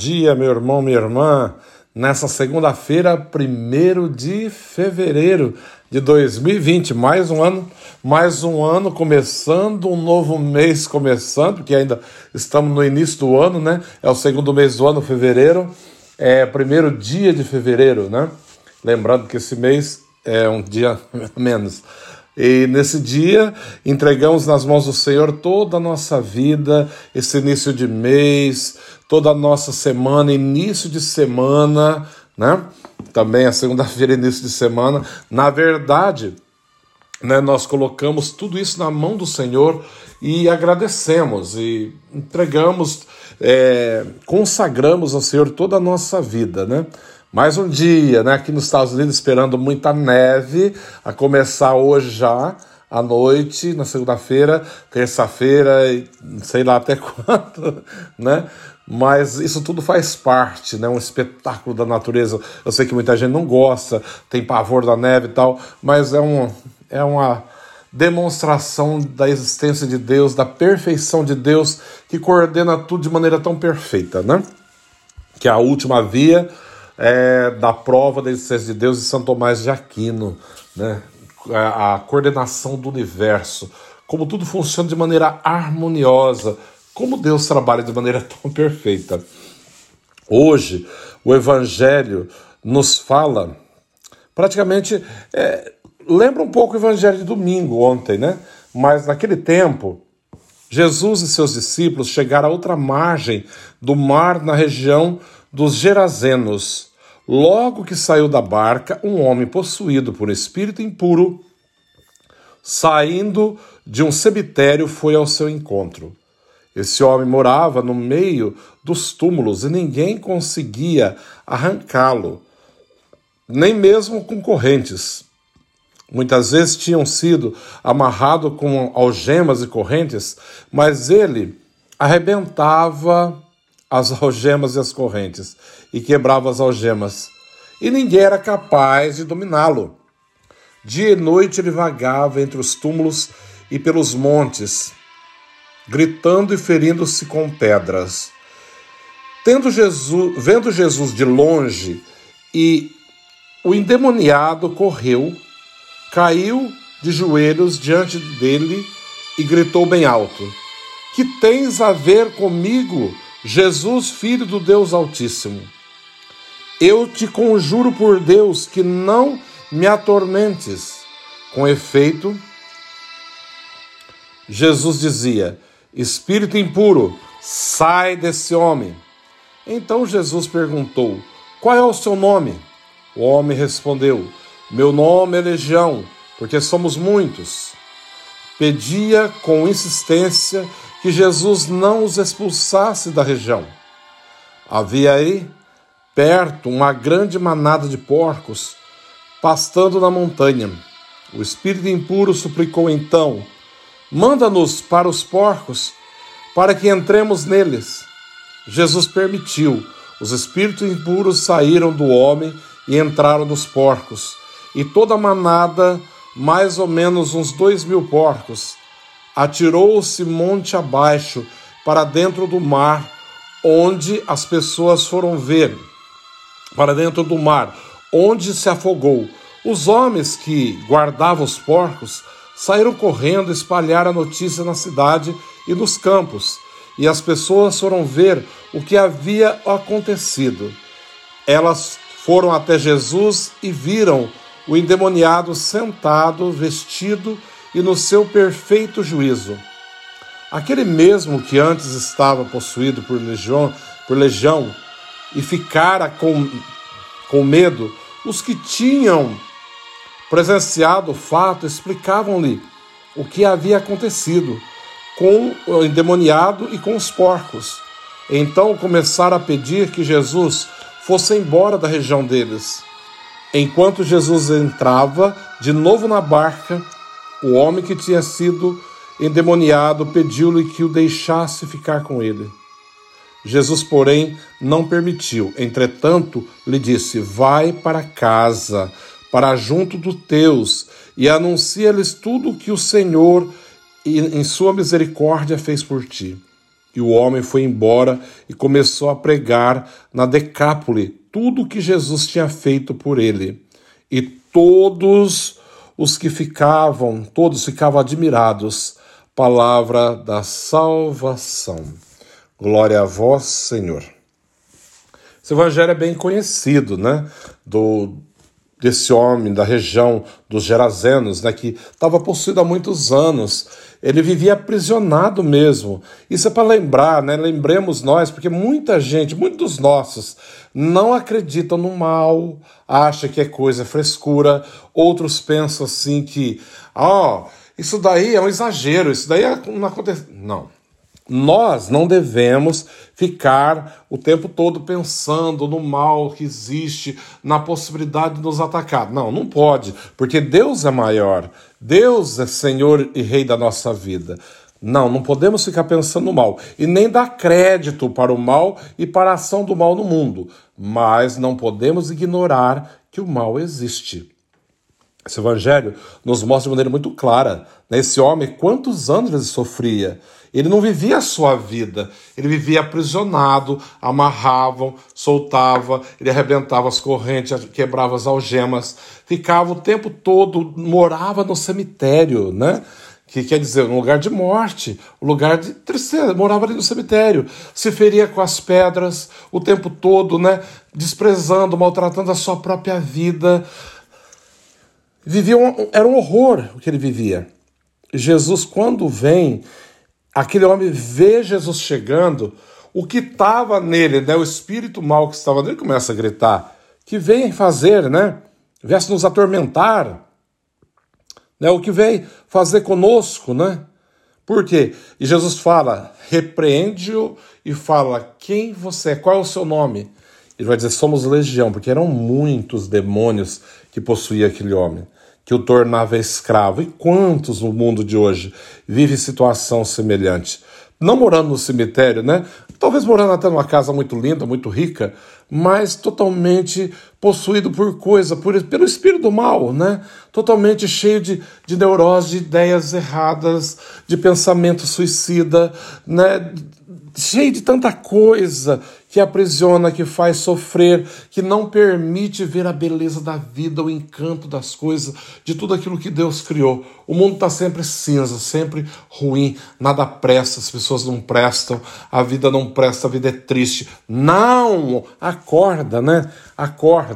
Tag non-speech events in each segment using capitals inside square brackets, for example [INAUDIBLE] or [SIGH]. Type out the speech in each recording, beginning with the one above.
Dia, meu irmão, minha irmã. Nessa segunda-feira, 1 de fevereiro de 2020, mais um ano, mais um ano começando, um novo mês começando, porque ainda estamos no início do ano, né? É o segundo mês do ano, fevereiro, é primeiro dia de fevereiro, né? Lembrando que esse mês é um dia [LAUGHS] menos. E nesse dia entregamos nas mãos do Senhor toda a nossa vida, esse início de mês, toda a nossa semana, início de semana, né? Também a segunda-feira, início de semana. Na verdade, né, nós colocamos tudo isso na mão do Senhor e agradecemos e entregamos, é, consagramos ao Senhor toda a nossa vida, né? Mais um dia, né? Aqui nos Estados Unidos, esperando muita neve, a começar hoje já, à noite, na segunda-feira, terça-feira, sei lá até [LAUGHS] quando, né? Mas isso tudo faz parte, né? Um espetáculo da natureza. Eu sei que muita gente não gosta, tem pavor da neve e tal, mas é, um, é uma demonstração da existência de Deus, da perfeição de Deus, que coordena tudo de maneira tão perfeita, né? Que é a última via é, da prova da existência de Deus e São Tomás de Aquino, né? a, a coordenação do universo, como tudo funciona de maneira harmoniosa, como Deus trabalha de maneira [LAUGHS] tão perfeita. Hoje, o Evangelho nos fala, praticamente, é, lembra um pouco o Evangelho de domingo, ontem, né? Mas naquele tempo, Jesus e seus discípulos chegaram a outra margem do mar na região dos Gerazenos. Logo que saiu da barca, um homem possuído por espírito impuro, saindo de um cemitério, foi ao seu encontro. Esse homem morava no meio dos túmulos e ninguém conseguia arrancá-lo, nem mesmo com correntes. Muitas vezes tinham sido amarrado com algemas e correntes, mas ele arrebentava as [LAUGHS] algemas e as correntes, e quebrava as algemas, e ninguém era capaz de dominá-lo. Dia e noite ele vagava entre os túmulos e pelos montes, gritando e ferindo-se com pedras. Tendo Jesus, vendo Jesus de longe, e o endemoniado correu, caiu de joelhos diante dele e gritou bem alto: Que tens a ver comigo, Jesus, filho do Deus Altíssimo, eu te conjuro por Deus que não me atormentes. Com efeito, Jesus dizia: Espírito impuro, sai desse homem. Então Jesus perguntou: Qual é o seu nome? O homem respondeu: Meu nome é Legião, porque somos muitos. Pedia com insistência que Jesus não os expulsasse da região. Havia aí, perto, uma grande manada de porcos pastando na montanha. O espírito impuro suplicou então: Manda-nos para os porcos, para que entremos neles. Jesus permitiu. Os espíritos impuros saíram do homem e entraram nos porcos. E toda a manada, mais ou menos uns dois mil porcos, atirou-se monte abaixo para dentro do mar, onde as pessoas foram ver, para dentro do mar, onde se afogou. Os homens que guardavam os porcos saíram correndo espalhar a notícia na cidade e nos campos, e as pessoas foram ver o que havia acontecido. Elas foram até Jesus e viram o endemoniado sentado, vestido e no seu perfeito juízo. Aquele mesmo que antes estava possuído por legião, por legião e ficara com, com medo, os que tinham presenciado o fato explicavam-lhe o que havia acontecido com o endemoniado e com os porcos. Então começaram a pedir que Jesus fosse embora da região deles. Enquanto Jesus entrava de novo na barca, o homem que tinha sido endemoniado pediu-lhe que o deixasse ficar com ele. Jesus, porém, não permitiu. Entretanto, lhe disse: Vai para casa, para junto dos teus, e anuncia-lhes tudo o que o Senhor, em sua misericórdia, fez por ti. E o homem foi embora e começou a pregar na Decápole tudo o que Jesus tinha feito por ele. E todos os que ficavam, todos ficavam admirados. Palavra da salvação. Glória a vós, Senhor. Esse evangelho é bem conhecido, né? Do, desse homem da região dos Gerazenos, né, que estava possuído há muitos anos. Ele vivia aprisionado mesmo. Isso é para lembrar, né? Lembremos nós, porque muita gente, muitos nossos, não acreditam no mal, acha que é coisa frescura. Outros pensam assim que, ó, oh, isso daí é um exagero, isso daí é, não acontece. Não. Nós não devemos ficar o tempo todo pensando no mal que existe, na possibilidade de nos atacar. Não, não pode, porque Deus é maior, Deus é Senhor e Rei da nossa vida. Não, não podemos ficar pensando no mal e nem dar crédito para o mal e para a ação do mal no mundo, mas não podemos ignorar que o mal existe. Esse evangelho nos mostra de maneira muito clara né, esse homem quantos anos ele sofria. Ele não vivia a sua vida, ele vivia aprisionado, amarravam, soltava, ele arrebentava as correntes, quebrava as algemas, ficava o tempo todo, morava no cemitério, né? Que quer dizer, um lugar de morte, um lugar de tristeza, morava ali no cemitério, se feria com as pedras o tempo todo, né? Desprezando, maltratando a sua própria vida. Vivia um, era um horror o que ele vivia. Jesus, quando vem, aquele homem vê Jesus chegando, o que estava nele, né, o espírito mal que estava nele, começa a gritar: que vem fazer, né? Viesse nos atormentar, né? O que vem fazer conosco, né? Por quê? E Jesus fala: repreende-o e fala: quem você é? Qual é o seu nome? Ele vai dizer: somos legião, porque eram muitos demônios que possuía aquele homem que o tornava escravo. E quantos no mundo de hoje vivem situação semelhante? Não morando no cemitério, né? Talvez morando até numa casa muito linda, muito rica, mas totalmente possuído por coisa, por, pelo espírito do mal, né? Totalmente cheio de, de neurose, de ideias erradas, de pensamento suicida, né? cheio de tanta coisa que aprisiona, que faz sofrer, que não permite ver a beleza da vida, o encanto das coisas, de tudo aquilo que Deus criou. O mundo está sempre cinza, sempre ruim, nada presta, as pessoas não prestam, a vida não presta, a vida é triste. Não! Acorda, né? Acorda.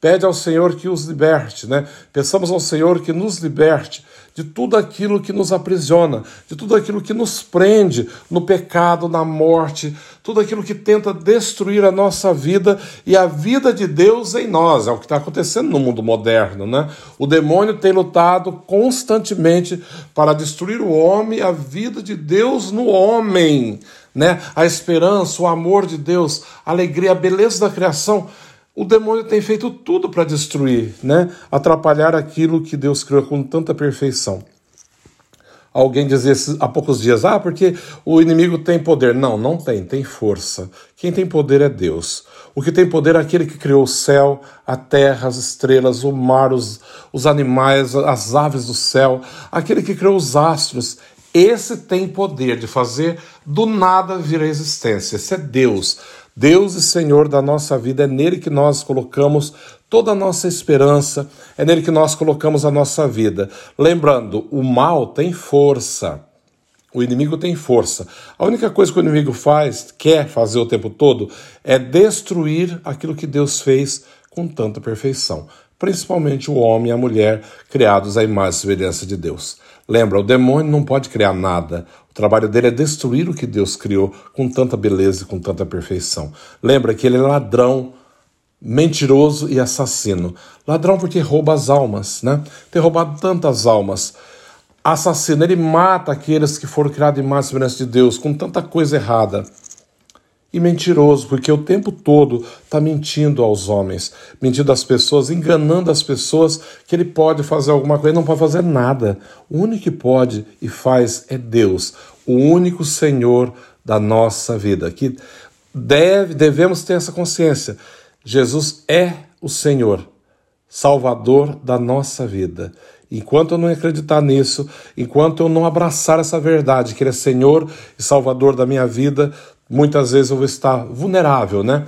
Pede ao Senhor que os liberte, né? Pensamos ao Senhor que nos liberte de tudo aquilo que nos aprisiona, de tudo aquilo que nos prende no pecado, na morte, tudo aquilo que tenta destruir a nossa vida e a vida de Deus em nós. É o que está acontecendo no mundo moderno, né? O demônio tem lutado constantemente para destruir o homem, a vida de Deus no homem, né? A esperança, o amor de Deus, a alegria, a beleza da criação o demônio tem feito tudo para destruir, né? atrapalhar aquilo que Deus criou com tanta perfeição. Alguém dizia há poucos dias, ah, porque o inimigo tem poder. Não, não tem, tem força. Quem tem poder é Deus. O que tem poder é aquele que criou o céu, a terra, as estrelas, o mar, os, os animais, as aves do céu, aquele que criou os astros. Esse tem poder de fazer do nada vir à existência. Esse é Deus. Deus e Senhor da nossa vida, é nele que nós colocamos toda a nossa esperança, é nele que nós colocamos a nossa vida. Lembrando, o mal tem força. O inimigo tem força. A única coisa que o inimigo faz, quer fazer o tempo todo, é destruir aquilo que Deus fez com tanta perfeição. Principalmente o homem e a mulher criados à imagem e semelhança de Deus. Lembra, o demônio não pode criar nada. O trabalho dele é destruir o que Deus criou com tanta beleza e com tanta perfeição. Lembra que ele é ladrão, mentiroso e assassino. Ladrão porque rouba as almas, né? Tem roubado tantas almas. Assassino, ele mata aqueles que foram criados em mais semelhança de Deus, com tanta coisa errada e mentiroso, porque o tempo todo está mentindo aos homens, mentindo às pessoas, enganando as pessoas que ele pode fazer alguma coisa, ele não pode fazer nada. O único que pode e faz é Deus, o único Senhor da nossa vida. Que deve, devemos ter essa consciência. Jesus é o Senhor, Salvador da nossa vida. Enquanto eu não acreditar nisso, enquanto eu não abraçar essa verdade, que Ele é Senhor e Salvador da minha vida, muitas vezes eu vou estar vulnerável, né?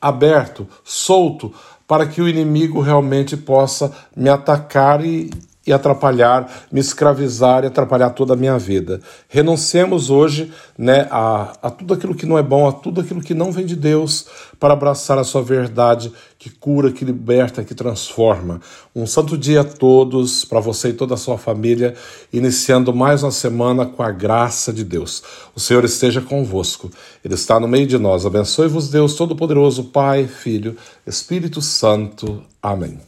Aberto, solto, para que o inimigo realmente possa me atacar e, e atrapalhar, me escravizar e atrapalhar toda a minha vida. Renunciemos hoje né, a, a tudo aquilo que não é bom, a tudo aquilo que não vem de Deus, para abraçar a sua verdade que cura, que liberta, que transforma. Um santo dia a todos, para você e toda a sua família, iniciando mais uma semana com a graça de Deus. O Senhor esteja convosco, Ele está no meio de nós. Abençoe-vos, Deus Todo-Poderoso, Pai, Filho, Espírito Santo. Amém.